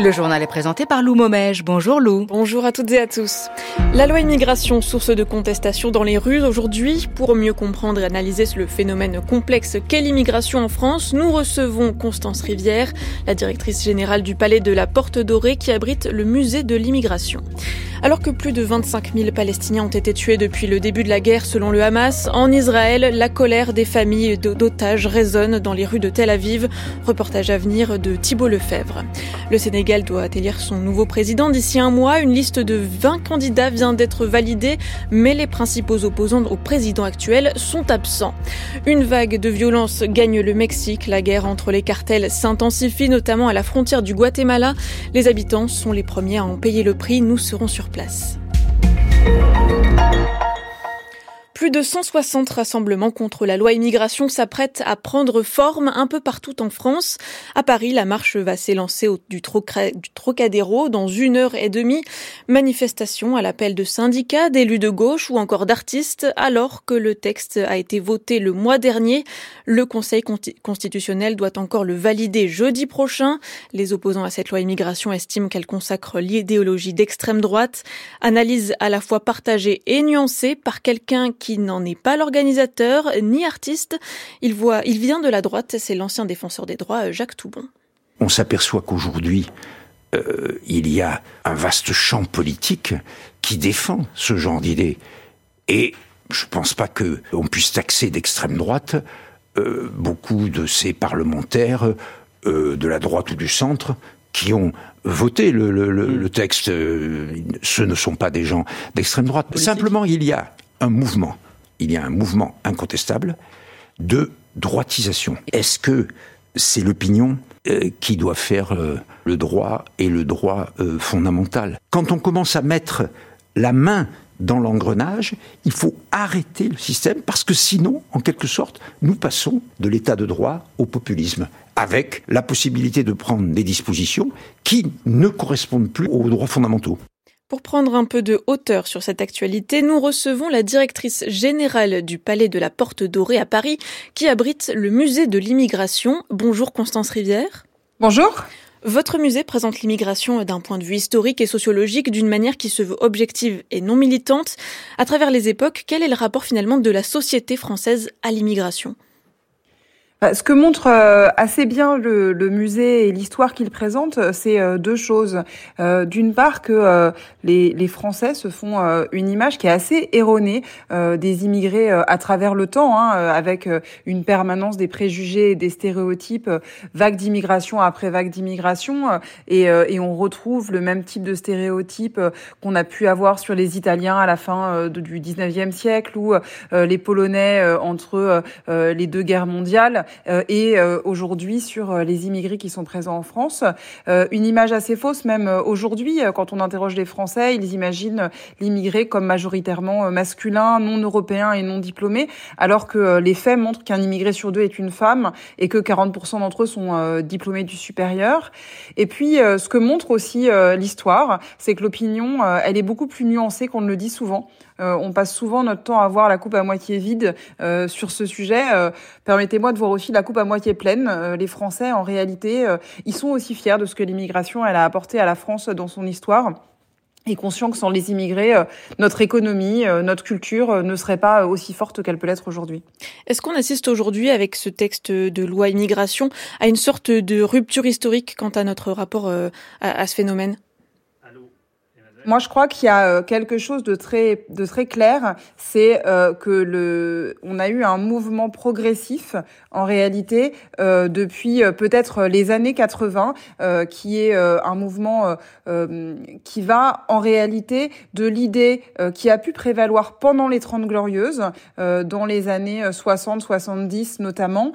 Le journal est présenté par Lou Momège. Bonjour Lou. Bonjour à toutes et à tous. La loi immigration, source de contestation dans les rues aujourd'hui. Pour mieux comprendre et analyser le phénomène complexe qu'est l'immigration en France, nous recevons Constance Rivière, la directrice générale du Palais de la Porte Dorée qui abrite le musée de l'immigration. Alors que plus de 25 000 Palestiniens ont été tués depuis le début de la guerre selon le Hamas, en Israël, la colère des familles d'otages résonne dans les rues de Tel Aviv. Reportage à venir de Thibault Lefebvre. Le Sénégal doit élire son nouveau président d'ici un mois. Une liste de 20 candidats vient d'être validée, mais les principaux opposants au président actuel sont absents. Une vague de violence gagne le Mexique. La guerre entre les cartels s'intensifie, notamment à la frontière du Guatemala. Les habitants sont les premiers à en payer le prix. Nous serons sur place. Plus de 160 rassemblements contre la loi immigration s'apprêtent à prendre forme un peu partout en France. À Paris, la marche va s'élancer du, Trocadéro dans une heure et demie. Manifestation à l'appel de syndicats, d'élus de gauche ou encore d'artistes, alors que le texte a été voté le mois dernier. Le Conseil constitutionnel doit encore le valider jeudi prochain. Les opposants à cette loi immigration estiment qu'elle consacre l'idéologie d'extrême droite. Analyse à la fois partagée et nuancée par quelqu'un qui qui n'en est pas l'organisateur ni artiste. Il, voit, il vient de la droite, c'est l'ancien défenseur des droits Jacques Toubon. On s'aperçoit qu'aujourd'hui, euh, il y a un vaste champ politique qui défend ce genre d'idées. Et je ne pense pas qu'on puisse taxer d'extrême droite euh, beaucoup de ces parlementaires euh, de la droite ou du centre qui ont voté le, le texte. ce ne sont pas des gens d'extrême droite. Simplement, il y a un mouvement, il y a un mouvement incontestable de droitisation. Est-ce que c'est l'opinion euh, qui doit faire euh, le droit et le droit euh, fondamental? Quand on commence à mettre la main dans l'engrenage, il faut arrêter le système parce que sinon, en quelque sorte, nous passons de l'état de droit au populisme avec la possibilité de prendre des dispositions qui ne correspondent plus aux droits fondamentaux. Pour prendre un peu de hauteur sur cette actualité, nous recevons la directrice générale du Palais de la Porte Dorée à Paris, qui abrite le musée de l'immigration. Bonjour Constance Rivière. Bonjour. Votre musée présente l'immigration d'un point de vue historique et sociologique d'une manière qui se veut objective et non militante. À travers les époques, quel est le rapport finalement de la société française à l'immigration? Ce que montre euh, assez bien le, le musée et l'histoire qu'il présente, c'est euh, deux choses. Euh, d'une part, que les, les, Français se font une image qui est assez erronée des immigrés à travers le temps, hein, avec une permanence des préjugés et des stéréotypes, vague d'immigration après vague d'immigration, et, et, on retrouve le même type de stéréotypes qu'on a pu avoir sur les Italiens à la fin du 19e siècle ou les Polonais entre les deux guerres mondiales. Euh, et euh, aujourd'hui sur euh, les immigrés qui sont présents en France. une image assez fausse même aujourd'hui quand on interroge les Français, ils imaginent l'immigré comme majoritairement masculin, non européen et non diplômé, alors que les faits montrent qu'un immigré sur deux est une femme et que 40% d'entre eux sont diplômés du supérieur. Et puis ce que montre aussi l'histoire, c'est que l'opinion, elle est beaucoup plus nuancée qu'on ne le dit souvent. On passe souvent notre temps à voir la coupe à moitié vide sur ce sujet. Permettez-moi de voir aussi la coupe à moitié pleine. les Français, en réalité, ils sont aussi fiers de ce que l'immigration a apporté à la France dans son histoire et conscients que sans les immigrés, notre économie, notre culture ne serait pas aussi forte qu'elle peut l'être aujourd'hui. Est-ce qu'on assiste aujourd'hui, avec ce texte de loi immigration, à une sorte de rupture historique quant à notre rapport à ce phénomène? Moi, je crois qu'il y a euh, quelque chose de très de très clair, c'est euh, que le on a eu un mouvement progressif en réalité euh, depuis peut-être les années 80 qui est un mouvement qui va en réalité de l'idée qui a pu prévaloir pendant les 30 glorieuses dans les années 60 70 notamment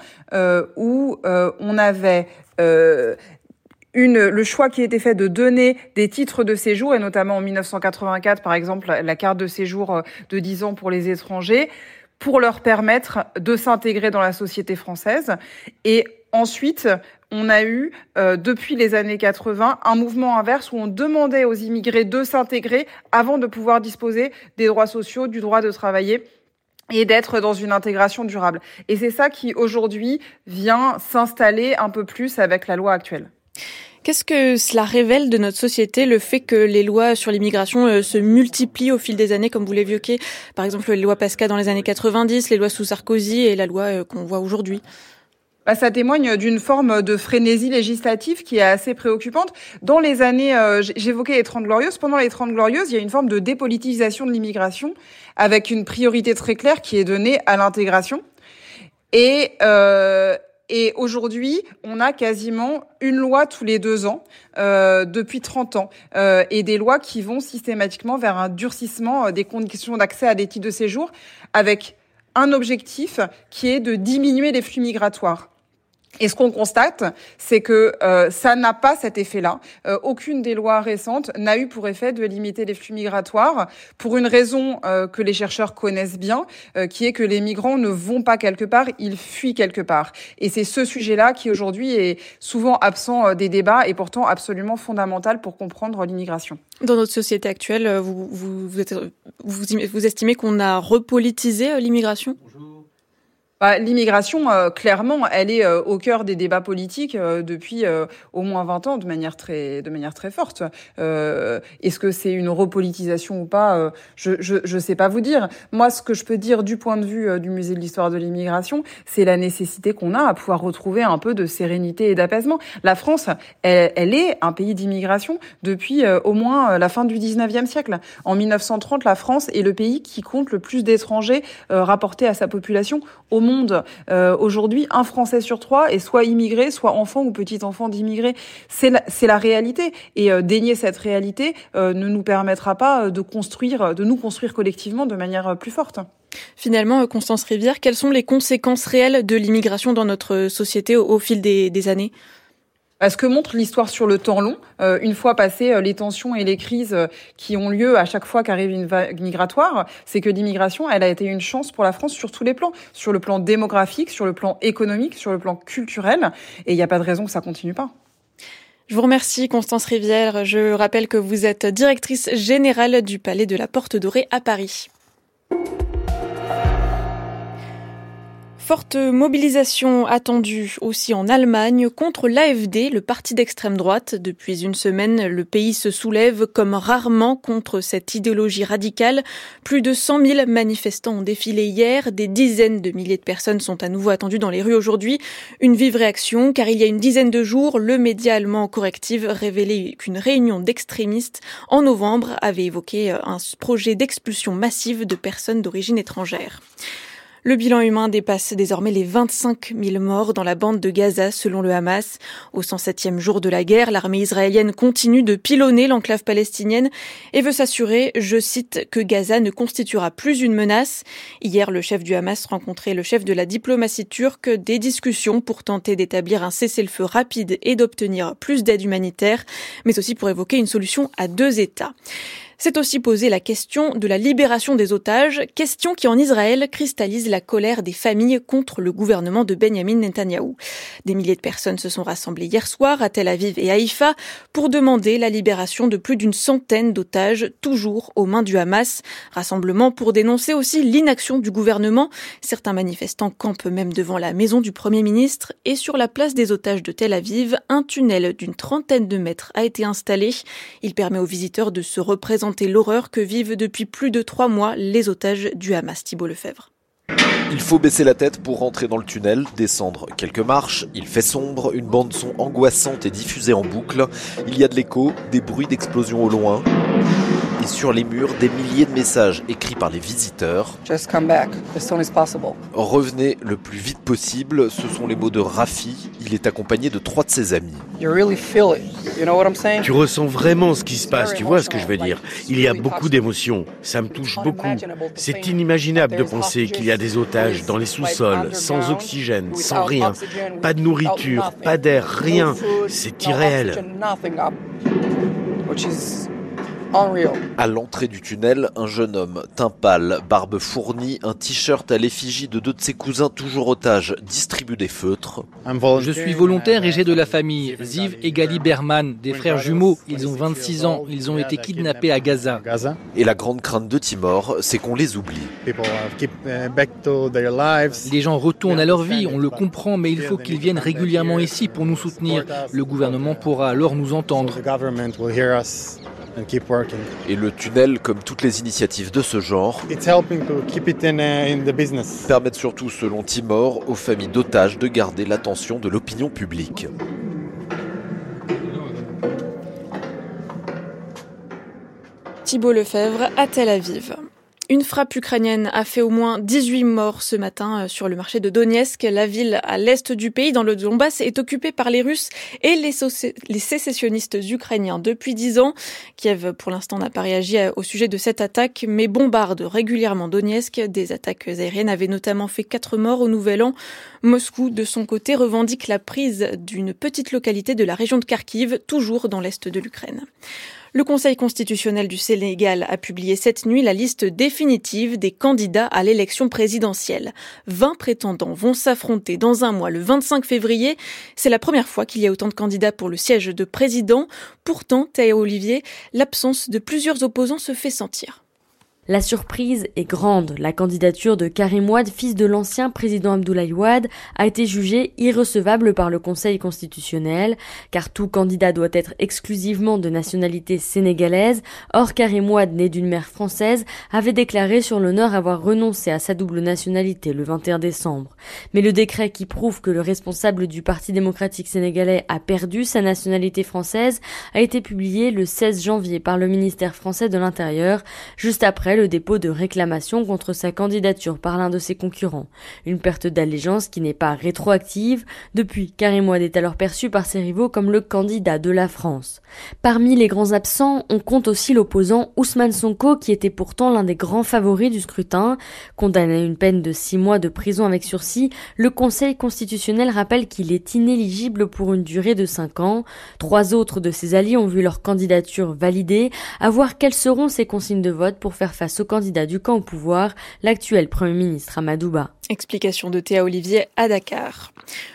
où on avait une, le choix qui a été fait de donner des titres de séjour, et notamment en 1984, par exemple, la carte de séjour euh, de 10 ans pour les étrangers, pour leur permettre de s'intégrer dans la société française. Et ensuite, on a eu, euh, depuis les années 80, un mouvement inverse où on demandait aux immigrés de s'intégrer avant de pouvoir disposer des droits sociaux, du droit de travailler et d'être dans une intégration durable. Et c'est ça qui, aujourd'hui, vient s'installer un peu plus avec la loi actuelle. Qu'est-ce que cela révèle de notre société, le fait que les lois sur l'immigration euh, se multiplient au fil des années, comme vous l'évoquez? Par exemple, les lois Pasca dans les années 90, les lois sous Sarkozy et la loi euh, qu'on voit aujourd'hui bah, ça témoigne d'une forme de frénésie législative qui est assez préoccupante. Dans les années, euh, j'évoquais les Trente Glorieuses, pendant les Trente Glorieuses, il y a une forme de dépolitisation de l'immigration avec une priorité très claire qui est donnée à l'intégration. Et, euh, et aujourd'hui, on a quasiment une loi tous les deux ans euh, depuis 30 ans euh, et des lois qui vont systématiquement vers un durcissement euh, des conditions d'accès à des titres de séjour avec un objectif qui est de diminuer les flux migratoires. Et ce qu'on constate, c'est que euh, ça n'a pas cet effet-là. Euh, aucune des lois récentes n'a eu pour effet de limiter les flux migratoires pour une raison euh, que les chercheurs connaissent bien, qui est que les migrants ne vont pas quelque part, ils fuient quelque part. Et c'est ce sujet-là qui aujourd'hui est souvent absent des débats et pourtant absolument fondamental pour comprendre l'immigration. Dans notre société actuelle, vous, vous, vous, vous, vous estimez qu'on a repolitisé l'immigration? Bah, l'immigration, euh, clairement, elle est euh, au cœur des débats politiques euh, depuis au moins 20 ans de manière très, de manière très forte. Est-ce que c'est une repolitisation ou pas Je ne je, je sais pas vous dire. Moi, ce que je peux dire du point de vue du musée de l'histoire de l'immigration, c'est la nécessité qu'on a à pouvoir retrouver un peu de sérénité et d'apaisement. La France, elle, elle, est un pays d'immigration depuis au moins la fin du 19e siècle. En 1930, la France est le pays qui compte le plus d'étrangers rapportés à sa population au monde euh, aujourd'hui, un Français sur trois est soit immigré, soit enfant ou petit-enfant d'immigré. C'est la, la, réalité. Et euh, dénier cette réalité euh, ne nous permettra pas de construire, de nous construire collectivement de manière plus forte. Finalement, Constance Rivière, quelles sont les conséquences réelles de l'immigration dans notre société au, fil des années? Ce que montre l'histoire sur le temps long, euh, une fois passées euh, les tensions et les crises euh, qui ont lieu à chaque fois qu'arrive une vague migratoire, c'est que l'immigration, a été une chance pour la France sur tous les plans, sur le plan démographique, sur le plan économique, sur le plan culturel, et il n'y a pas de raison que ça continue pas. Je vous remercie Constance Rivière. Je rappelle que vous êtes directrice générale du Palais de la Porte Dorée à Paris. Forte mobilisation attendue aussi en Allemagne contre l'AFD, le parti d'extrême droite. Depuis une semaine, le pays se soulève comme rarement contre cette idéologie radicale. Plus de 100 000 manifestants ont défilé hier. Des dizaines de milliers de personnes sont à nouveau attendues dans les rues aujourd'hui. Une vive réaction car il y a une dizaine de jours, le média allemand Corrective révélait qu'une réunion d'extrémistes en novembre avait évoqué un projet d'expulsion massive de personnes d'origine étrangère. Le bilan humain dépasse désormais les 25 000 morts dans la bande de Gaza selon le Hamas. Au 107e jour de la guerre, l'armée israélienne continue de pilonner l'enclave palestinienne et veut s'assurer, je cite, que Gaza ne constituera plus une menace. Hier, le chef du Hamas rencontrait le chef de la diplomatie turque des discussions pour tenter d'établir un cessez-le-feu rapide et d'obtenir plus d'aide humanitaire, mais aussi pour évoquer une solution à deux États. C'est aussi posé la question de la libération des otages, question qui en Israël cristallise la colère des familles contre le gouvernement de Benjamin Netanyahou. Des milliers de personnes se sont rassemblées hier soir à Tel Aviv et Haïfa pour demander la libération de plus d'une centaine d'otages, toujours aux mains du Hamas. Rassemblement pour dénoncer aussi l'inaction du gouvernement. Certains manifestants campent même devant la maison du Premier ministre et sur la place des otages de Tel Aviv, un tunnel d'une trentaine de mètres a été installé. Il permet aux visiteurs de se représenter l'horreur que vivent depuis plus de trois mois les otages du Hamas, Thibault Lefebvre. Il faut baisser la tête pour rentrer dans le tunnel, descendre quelques marches. Il fait sombre, une bande son angoissante est diffusée en boucle. Il y a de l'écho, des bruits d'explosion au loin et sur les murs des milliers de messages écrits par les visiteurs. Just come back as soon as possible. Revenez le plus vite possible, ce sont les mots de Rafi. Il est accompagné de trois de ses amis. You really feel it. You know what I'm saying? Tu ressens vraiment ce qui se passe, tu vois ce que je veux dire. Il y a beaucoup d'émotions, ça me touche beaucoup. C'est inimaginable de penser qu'il y a des otages dans les sous-sols, sans oxygène, sans rien, pas de nourriture, pas d'air, rien. C'est irréel. À l'entrée du tunnel, un jeune homme, teint pâle, barbe fournie, un t-shirt à l'effigie de deux de ses cousins toujours otages, distribue des feutres. Je suis volontaire et j'ai de la famille. Ziv et Gali Berman, des frères jumeaux. Ils ont 26 ans. Ils ont été kidnappés à Gaza. Et la grande crainte de Timor, c'est qu'on les oublie. Les gens retournent à leur vie, on le comprend, mais il faut qu'ils viennent régulièrement ici pour nous soutenir. Le gouvernement pourra alors nous entendre. Et le tunnel, comme toutes les initiatives de ce genre, permettent surtout, selon Timor, aux familles d'otages de garder l'attention de l'opinion publique. Thibault Lefebvre à Tel Aviv. Une frappe ukrainienne a fait au moins 18 morts ce matin euh, sur le marché de Donetsk. La ville à l'est du pays, dans le Donbass, est occupée par les Russes et les, les sécessionnistes ukrainiens depuis 10 ans. Kiev, pour l'instant, n'a pas réagi au sujet de cette attaque, mais bombarde régulièrement Donetsk. Des attaques aériennes avaient notamment fait 4 morts au Nouvel An. Moscou, de son côté, revendique la prise d'une petite localité de la région de Kharkiv, toujours dans l'est de l'Ukraine. Le Conseil constitutionnel du Sénégal a publié cette nuit la liste définitive des candidats à l'élection présidentielle. 20 prétendants vont s'affronter dans un mois le 25 février. C'est la première fois qu'il y a autant de candidats pour le siège de président. Pourtant, Théo Olivier, l'absence de plusieurs opposants se fait sentir. La surprise est grande. La candidature de Karim Ouad, fils de l'ancien président Abdoulaye Ouad, a été jugée irrecevable par le Conseil constitutionnel, car tout candidat doit être exclusivement de nationalité sénégalaise. Or, Karim Ouad, né d'une mère française, avait déclaré sur l'honneur avoir renoncé à sa double nationalité le 21 décembre. Mais le décret qui prouve que le responsable du Parti démocratique sénégalais a perdu sa nationalité française a été publié le 16 janvier par le ministère français de l'Intérieur, juste après le dépôt de réclamation contre sa candidature par l'un de ses concurrents. Une perte d'allégeance qui n'est pas rétroactive. Depuis, Karim Ouad est alors perçu par ses rivaux comme le candidat de la France. Parmi les grands absents, on compte aussi l'opposant Ousmane Sonko qui était pourtant l'un des grands favoris du scrutin. Condamné à une peine de six mois de prison avec sursis, le Conseil constitutionnel rappelle qu'il est inéligible pour une durée de cinq ans. Trois autres de ses alliés ont vu leur candidature validée. À voir quelles seront ses consignes de vote pour faire face face au candidat du camp au pouvoir, l'actuel Premier ministre Amadouba. Explication de Théa Olivier à Dakar.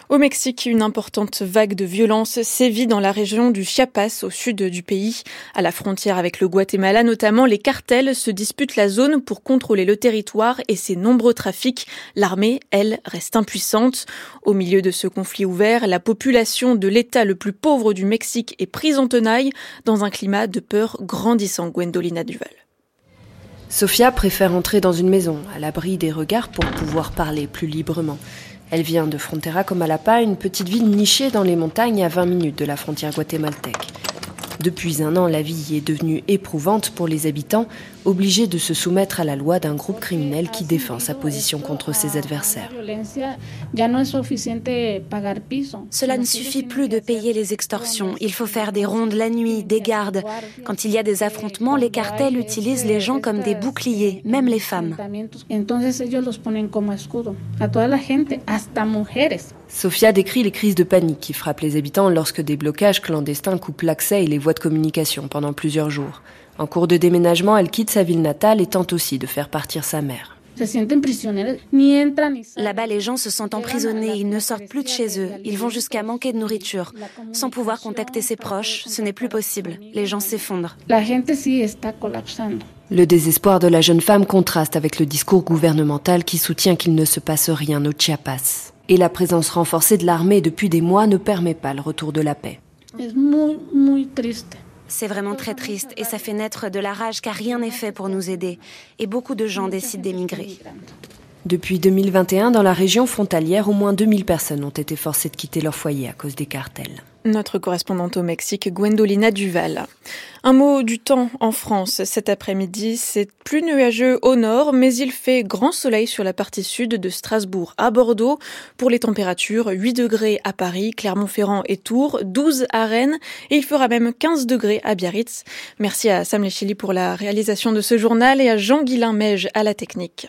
Au Mexique, une importante vague de violence sévit dans la région du Chiapas, au sud du pays. À la frontière avec le Guatemala notamment, les cartels se disputent la zone pour contrôler le territoire et ses nombreux trafics. L'armée, elle, reste impuissante. Au milieu de ce conflit ouvert, la population de l'État le plus pauvre du Mexique est prise en tenaille dans un climat de peur grandissant. Gwendolina Duval. Sophia préfère entrer dans une maison, à l'abri des regards pour pouvoir parler plus librement. Elle vient de Frontera comme Alapa, une petite ville nichée dans les montagnes à 20 minutes de la frontière guatémaltèque. Depuis un an, la vie est devenue éprouvante pour les habitants, obligés de se soumettre à la loi d'un groupe criminel qui défend sa position contre ses adversaires. Cela ne suffit plus de payer les extorsions. Il faut faire des rondes la nuit, des gardes. Quand il y a des affrontements, les cartels utilisent les gens comme des boucliers, même les femmes. Sofia décrit les crises de panique qui frappent les habitants lorsque des blocages clandestins coupent l'accès et les voies de communication pendant plusieurs jours. En cours de déménagement, elle quitte sa ville natale et tente aussi de faire partir sa mère. Là-bas, les gens se sentent emprisonnés, ils ne sortent plus de chez eux, ils vont jusqu'à manquer de nourriture. Sans pouvoir contacter ses proches, ce n'est plus possible. Les gens s'effondrent. Le désespoir de la jeune femme contraste avec le discours gouvernemental qui soutient qu'il ne se passe rien au Chiapas. Et la présence renforcée de l'armée depuis des mois ne permet pas le retour de la paix. C'est vraiment très triste et ça fait naître de la rage car rien n'est fait pour nous aider. Et beaucoup de gens décident d'émigrer. Depuis 2021, dans la région frontalière, au moins 2000 personnes ont été forcées de quitter leur foyer à cause des cartels. Notre correspondante au Mexique, Gwendolina Duval. Un mot du temps en France. Cet après-midi, c'est plus nuageux au nord, mais il fait grand soleil sur la partie sud de Strasbourg à Bordeaux. Pour les températures, 8 degrés à Paris, Clermont-Ferrand et Tours, 12 à Rennes, et il fera même 15 degrés à Biarritz. Merci à Sam Lechili pour la réalisation de ce journal et à Jean-Guilain Meige à la technique.